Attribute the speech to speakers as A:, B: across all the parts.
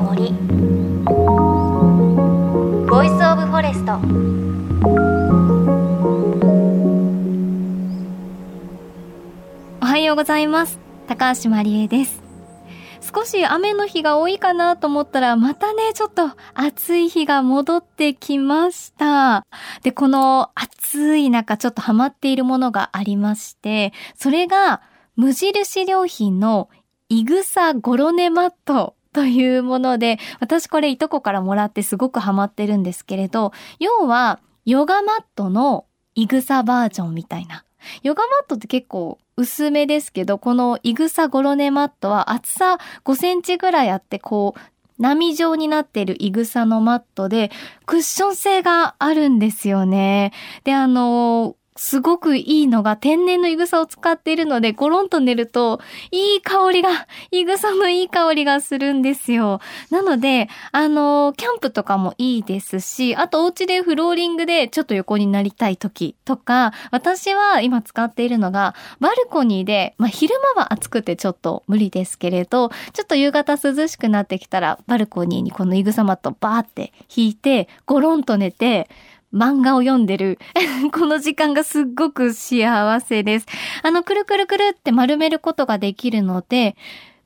A: の森。 Voice of Forest おはようございます。高橋万里恵です。少し雨の日が多いかなと思ったら、またね、ちょっと暑い日が戻ってきました。で、この暑い中、ちょっとハマっているものがありまして、それが、無印良品のイグサゴロネマット。というもので、私これいとこからもらってすごくハマってるんですけれど、要は、ヨガマットのイグサバージョンみたいな。ヨガマットって結構薄めですけど、このイグサゴロネマットは厚さ5センチぐらいあって、こう、波状になっているイグサのマットで、クッション性があるんですよね。で、あの、すごくいいのが天然のイグサを使っているので、ゴロンと寝ると、いい香りが、イグサのいい香りがするんですよ。なので、あの、キャンプとかもいいですし、あとお家でフローリングでちょっと横になりたい時とか、私は今使っているのが、バルコニーで、まあ、昼間は暑くてちょっと無理ですけれど、ちょっと夕方涼しくなってきたら、バルコニーにこのイグサマットバーって引いて、ゴロンと寝て、漫画を読んでる この時間がすっごく幸せです。あの、くるくるくるって丸めることができるので、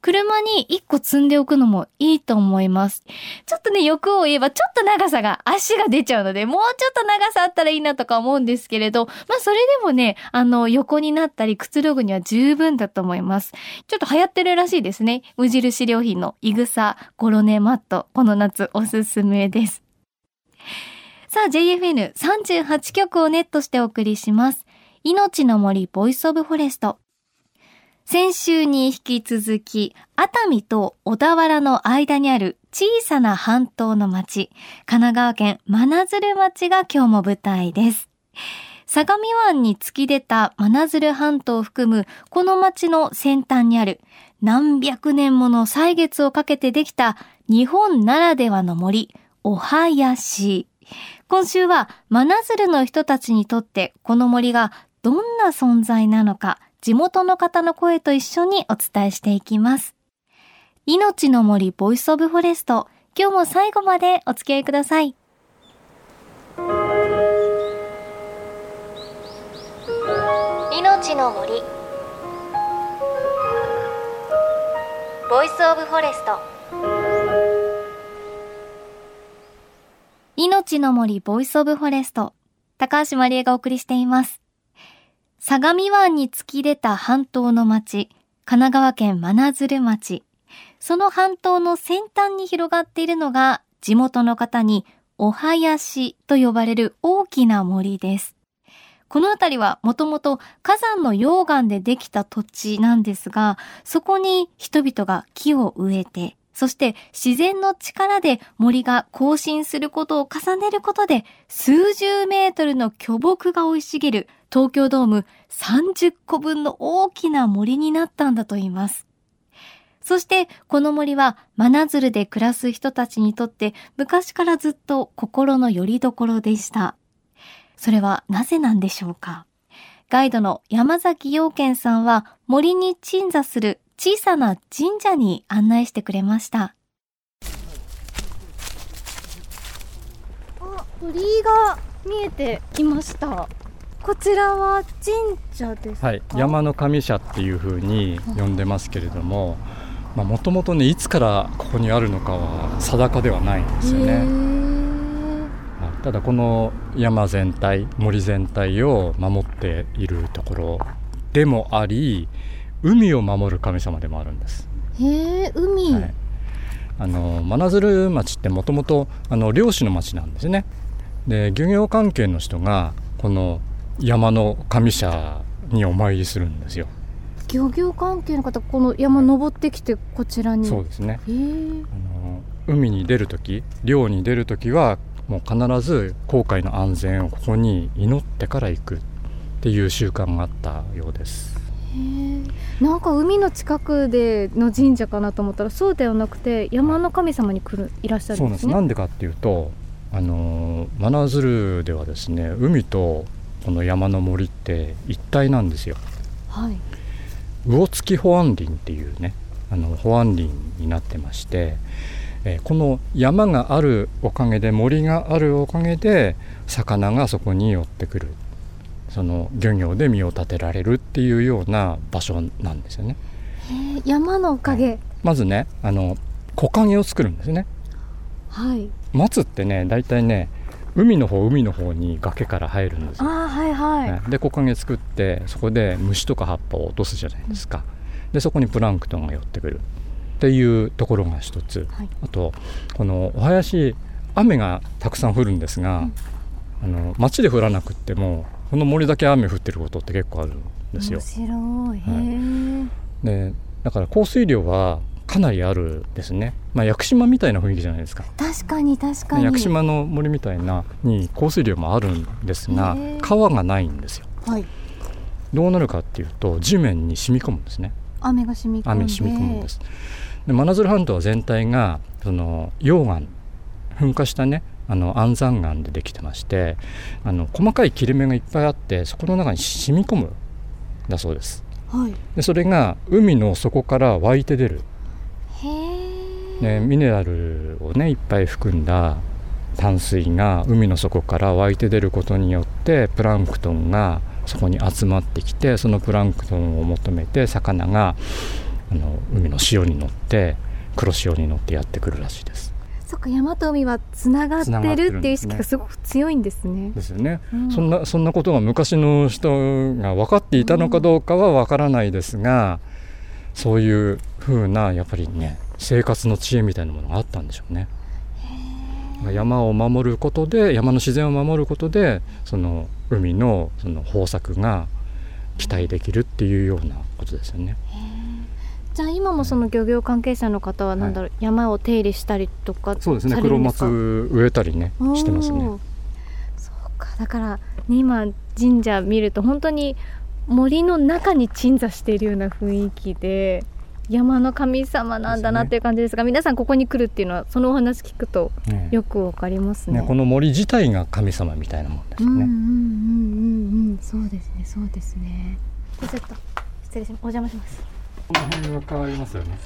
A: 車に1個積んでおくのもいいと思います。ちょっとね、欲を言えばちょっと長さが足が出ちゃうので、もうちょっと長さあったらいいなとか思うんですけれど、まあそれでもね、あの、横になったりくつろぐには十分だと思います。ちょっと流行ってるらしいですね。無印良品のイグサゴロネマット。この夏おすすめです。さあ JFN38 曲をネットしてお送りします。命の森 Voice of Forest。先週に引き続き、熱海と小田原の間にある小さな半島の町、神奈川県真鶴町が今日も舞台です。相模湾に突き出た真鶴半島を含むこの町の先端にある何百年もの歳月をかけてできた日本ならではの森、おはやし。今週は真鶴の人たちにとってこの森がどんな存在なのか地元の方の声と一緒にお伝えしていきます。命の森 Voice of Forest 今日も最後までお付き合いください。命の森Voice of Forest 命の森 Voice of Forest。高橋万里恵がお送りしています。相模湾に突き出た半島の町、神奈川県真鶴町。その半島の先端に広がっているのが、地元の方に、お林と呼ばれる大きな森です。この辺りはもともと火山の溶岩でできた土地なんですが、そこに人々が木を植えて、そして自然の力で森が更新することを重ねることで数十メートルの巨木が生い茂る東京ドーム30個分の大きな森になったんだと言います。そしてこの森は真鶴で暮らす人たちにとって昔からずっと心の拠り所でした。それはなぜなんでしょうか？ガイドの山崎陽健さんは森に鎮座する小さな神社に案内してくれました。あ、鳥居が見えてきました。こちらは神社ですか？
B: はい、山の神社っていう風に呼んでますけれども、まあもともとねいつからここにあるのかは定かではないんですよね。ただこの山全体森全体を守っているところでもあり海を守る神様でもあるんです。
A: へえ海、はい、
B: あの真鶴町ってもともと漁師の町なんですね。で漁業関係の人がこの山の神社にお参りするんですよ。
A: 漁業関係の方この山登ってきてこちらに。
B: そうですね。あの海に出る時漁に出る時はもう必ず航海の安全をここに祈ってから行くっていう習慣があったようです
A: なんか海の近くでの神社かなと思ったらそうではなくて山の神様に来るいらっしゃるんですね。そう
B: なんでかっていうとあの真鶴ではですね海とこの山の森って一体なんですよ。はい。魚付保安林っていうねあの保安林になってましてえー、この山があるおかげで森があるおかげで魚がそこに寄ってくるその漁業で身を立てられるっていうような場所なんですよね。
A: 山のおかげ、はい、
B: まずねあの木陰を作るんですね。
A: はい、
B: 松ってね大体ね海の方海の方に崖から生えるんですよ。
A: あはいはい、ね、
B: で木陰作ってそこで虫とか葉っぱを落とすじゃないですか。でそこにプランクトンが寄ってくる。っていうところが一つ、はい、あとこのお囃子雨がたくさん降るんですが、うん、あの町で降らなくってもこの森だけ雨降ってることって結構あるんですよ。
A: 面白い、はい、
B: でだから降水量はかなりあるですね、まあ、屋久島みたいな雰囲気じゃないですか。
A: 確かに確かに。
B: 屋久島の森みたいなに降水量もあるんですが川がないんですよ、
A: はい、
B: どうなるかっていうと地面に染み込むんですね。
A: 雨が染み込
B: 雨に染み込むんです。で真鶴半島全体がその溶岩噴火したねあの安山岩でできてましてあの細かい切れ目がいっぱいあってそこの中に染み込むだそうです、
A: はい、
B: でそれが海の底から湧いて出る。ね、ミネラルをねいっぱい含んだ淡水が海の底から湧いて出ることによってプランクトンがそこに集まってきてそのプランクトンを求めて魚があの海の潮に乗って黒潮に乗ってやってくるらしいです。
A: そっか山と海はつながってるっていう意識がすごく強いんですね。
B: ですよね、うん、そんなそんなことが昔の人が分かっていたのかどうかは分からないですが、うん、そういうふうなやっぱりね生活の知恵みたいなものがあったんでしょうね。山を守ることで山の自然を守ることでその海のその豊作が期待できるっていうようなことですよね。
A: じゃあ今もその漁業関係者の方はなんだろう、はい、山を手入れしたりとか
B: そうですね黒松植えたりねしてますね。
A: そうか。だから、ね、今神社見ると本当に森の中に鎮座しているような雰囲気で山の神様なんだなっていう感じですが、ね、皆さんここに来るっていうのはそのお話聞くとよくわかりますね、
B: ね、この森自体が神様みたいなもんですね。うんうんうんうん
A: うん。そうですねそうですね。ちょっと失礼します。お邪魔します。
B: この辺は変わりますよね。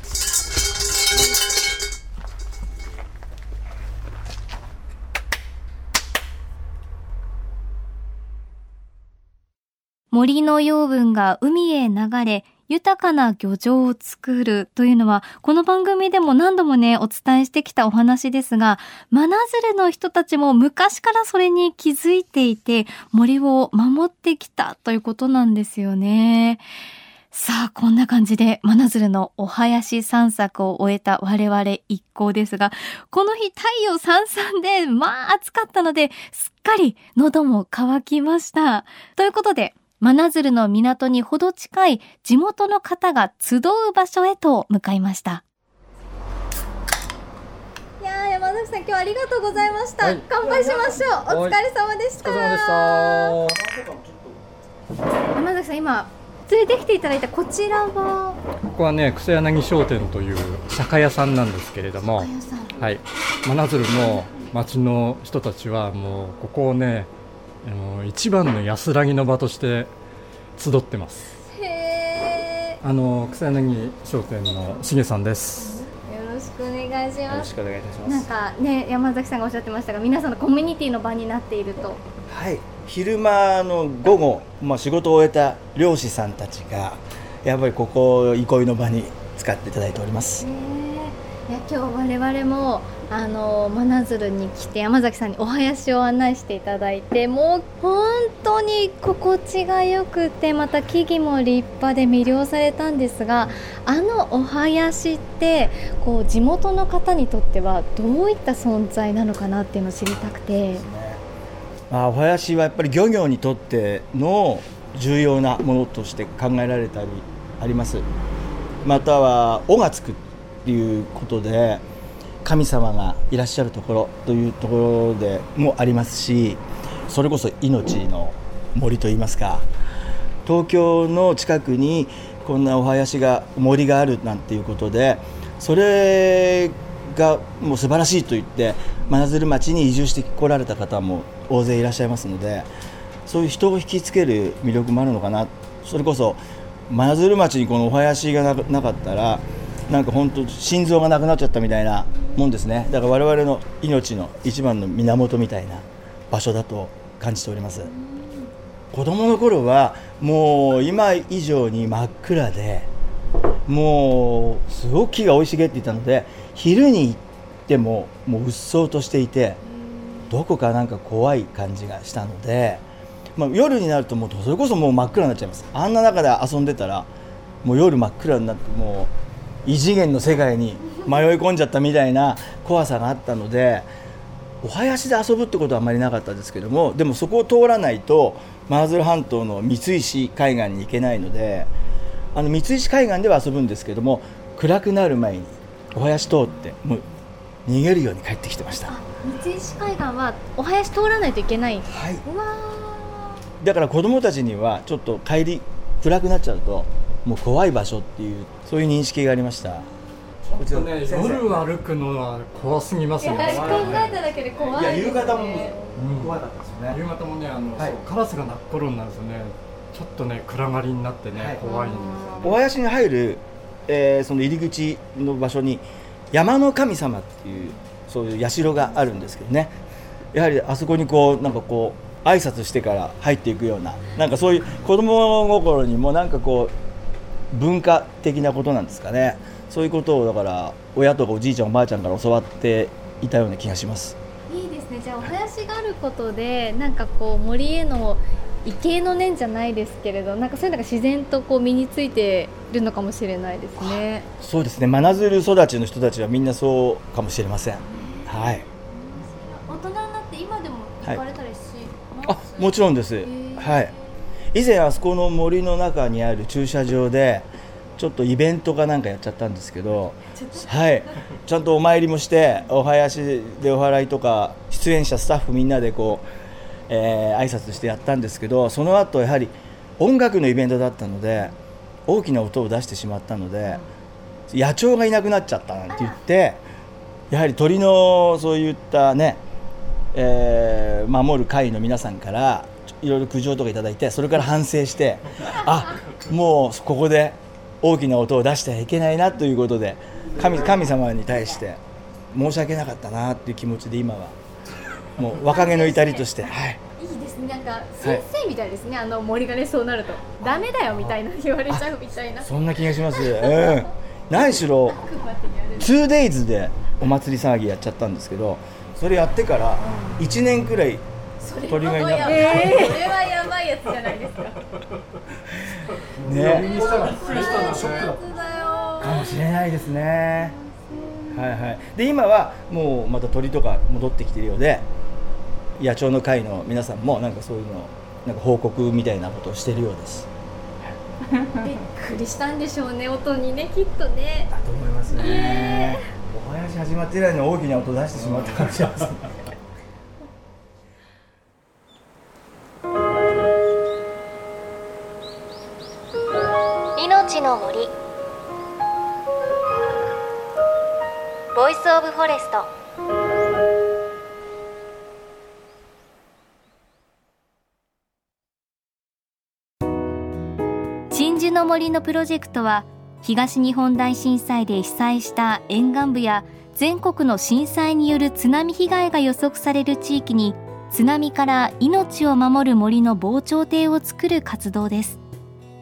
A: 森の養分が海へ流れ、豊かな漁場を作るというのは、この番組でも何度もね、お伝えしてきたお話ですが、真鶴の人たちも昔からそれに気づいていて、森を守ってきたということなんですよね。さあ、こんな感じで、真鶴のお囃子散策を終えた我々一行ですが、この日太陽さんさんで、まあ暑かったので、すっかり喉も渇きました。ということで、真鶴の港にほど近い地元の方が集う場所へと向かいました。いや山崎さん今日はありがとうございました。はい、乾杯しましょう。お疲れ様でした。お疲れ様でした。山崎さん今連れてきていただいたこちらは？
B: ここはね草柳商店という酒屋さんなんですけれどもはい。真鶴の町の人たちはもうここをねあの一番の安らぎの場として集ってます。
A: へ
B: あの草柳商店のしげさんです
A: 願いします。よ
C: ろしくお願いいたします。
A: なんかね山崎さんがおっしゃってましたが皆さんのコミュニティの場になっていると。
C: はい。昼間の午後、まあ、仕事を終えた漁師さんたちがやっぱりここ憩いの場に使っていただいております。
A: いや今日我々もあの真鶴に来て山崎さんにお囃子を案内していただいてもう本当に心地がよくてまた木々も立派で魅了されたんですがあのお囃子ってこう地元の方にとってはどういった存在なのかなっていうのを知りたくて。
C: まあ、お囃子はやっぱり漁業にとっての重要なものとして考えられたりありますまたは「尾がつく」っていうことで神様がいらっしゃるところというところでもありますしそれこそ命の森といいますか東京の近くにこんなお囃子が森があるなんていうことでそれがもう素晴らしいと言って真鶴町に移住してこられた方も大勢いらっしゃいますのでそういう人を引きつける魅力もあるのかな。それこそ真鶴町にこのお囃子がなかったらなんか本当心臓がなくなっちゃったみたいなもんですね。だから我々の命の一番の源みたいな場所だと感じております。子供の頃はもう今以上に真っ暗でもうすごく木が生い茂っていたので昼に行ってももううっそうとしていてどこかなんか怖い感じがしたので、まあ、夜になるともうそれこそもう真っ暗になっちゃいます。あんな中で遊んでたらもう夜真っ暗になってもう異次元の世界に迷い込んじゃったみたいな怖さがあったのでお囃子で遊ぶってことはあまりなかったですけどもでもそこを通らないとマーズル半島の三石海岸に行けないのであの三石海岸では遊ぶんですけども暗くなる前にお囃子通ってもう逃げるように帰ってきてました。
A: 三石海岸はお囃子通らないといけない。
C: はい。だから子供たちにはちょっと帰り暗くなっちゃうともう怖い場所っていうそういう認識がありました
B: ちょっとね夜歩くのは怖すぎますよ。ね
A: 考えただけで怖い
C: いや夕方も
B: うん。
C: 怖かったですよね、
B: 夕方もねあの、
C: はい。
B: カラスが鳴く頃になるとね。ちょっとね暗がりになってね、
C: はい。
B: 怖いんですよ
C: お囃子に入る、えーその入り口の場所に山の神様っていうそういう社があるんですけどね。やはりあそこにこうなんかこう挨拶してから入っていくようななんかそういう子供心にもなんかこう文化的なことなんですかねそういうことをだから親とかおじいちゃんおばあちゃんから教わっていたような気がします。
A: いいですね。じゃあお囃子があることでなんかこう森への畏敬の念じゃないですけれどなんかそういうのが自然とこう身についてるのかもしれないですね。
C: そうですね。真鶴育ちの人たちはみんなそうかもしれません。はい。
A: 大人になって今でも行かれたりし
C: あ
A: ます、
C: もちろんです、
A: ー。
C: はい。以前あそこの森の中にある駐車場でちょっとイベントかなんかやっちゃったんですけどはい。ちゃんとお参りもしてお囃子でお祓いとか出演者スタッフみんなでこう、えー挨拶してやったんですけどその後やはり音楽のイベントだったので大きな音を出してしまったので野鳥がいなくなっちゃったなんて言ってやはり鳥のそういったねえー守る会の皆さんからいろいろ苦情とかいただいてそれから反省してあもうここで大きな音を出してはいけないなということで神神様に対して申し訳なかったなっていう気持ちで今はもう若気の至りとして、はい、
A: いいですね。なんか先生みたいですね、あの森がねそうなると。ダメだよみたいな言われちゃうみたいな。
C: そんな気がします、うん、何しろ
A: あくまでやる
C: 2days でお祭り騒ぎやっちゃったんですけどそれやってから1年くらい
A: それ
C: 鳥がいなかった。
A: それはやばいやつじゃないですか。
C: ね
B: にしたらびっくりしたんですね
A: 本当だよ
C: かもしれないですね。はいはい。で今はもうまた鳥とか戻ってきてるようで、野鳥の会の皆さんもなんかそういうのなんか報告みたいなことをしてるようです。
A: びっくりしたんでしょうね音にねきっとね
C: だと思いますね。お囃子始まって以来の大きな音を出してしまったかもしれません。
D: 命の森。 Voice of Forest。
A: 鎮守の森のプロジェクトは東日本大震災で被災した沿岸部や全国の震災による津波被害が予測される地域に津波から命を守る森の防潮堤を作る活動です。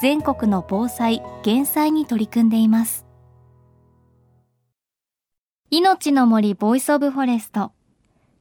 A: 全国の防災減災に取り組んでいます。命の森 Voice of Forest。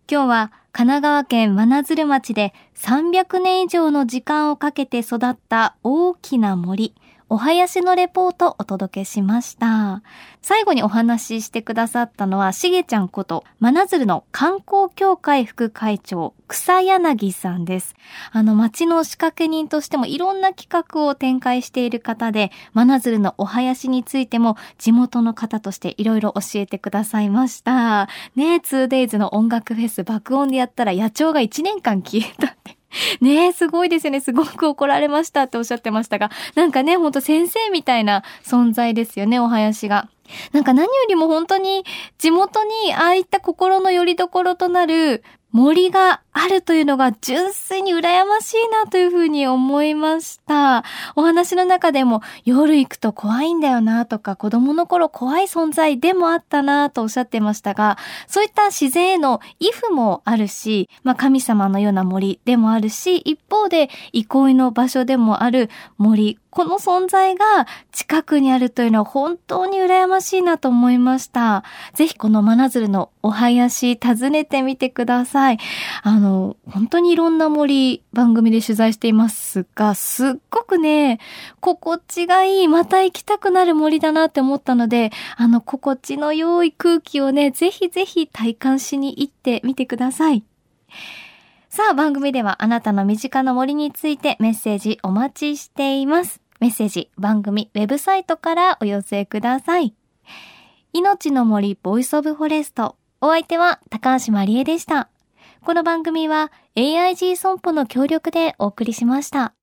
A: 今日は神奈川県真鶴町で300年以上の時間をかけて育った大きな森。お林のレポートをお届けしました。最後にお話ししてくださったのは、しげちゃんこと、真鶴の観光協会副会長、草柳さんです。あの、町の仕掛け人としてもいろんな企画を展開している方で、真鶴のお囃子についても地元の方としていろいろ教えてくださいました。ねえ、2days の音楽フェス爆音でやったら野鳥が1年間消えたって。ねえ、すごいですよね。すごく怒られましたっておっしゃってましたが、なんかね、ほんと先生みたいな存在ですよね、お囃子が。なんか何よりも本当に地元にああいった心の拠り所となる森があるというのが純粋に羨ましいなというふうに思いました。お話の中でも夜行くと怖いんだよなとか子供の頃怖い存在でもあったなとおっしゃってましたが、そういった自然への畏怖もあるし、まあ神様のような森でもあるし、一方で憩いの場所でもある森、この存在が近くにあるというのは本当に羨ましいなと思いました。ぜひこの真鶴のお囃子訪ねてみてください。あの、本当にいろんな森番組で取材していますが、すっごくね、心地がいい、また行きたくなる森だなって思ったので、あの、心地の良い空気をね、ぜひぜひ体感しに行ってみてください。さあ、番組ではあなたの身近な森についてメッセージお待ちしています。メッセージ、番組、ウェブサイトからお寄せください。命の森 Voice of Forest。お相手は高橋万里恵でした。この番組は AIG 損保の協力でお送りしました。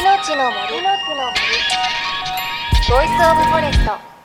D: 命の森の森 Voice of Forest。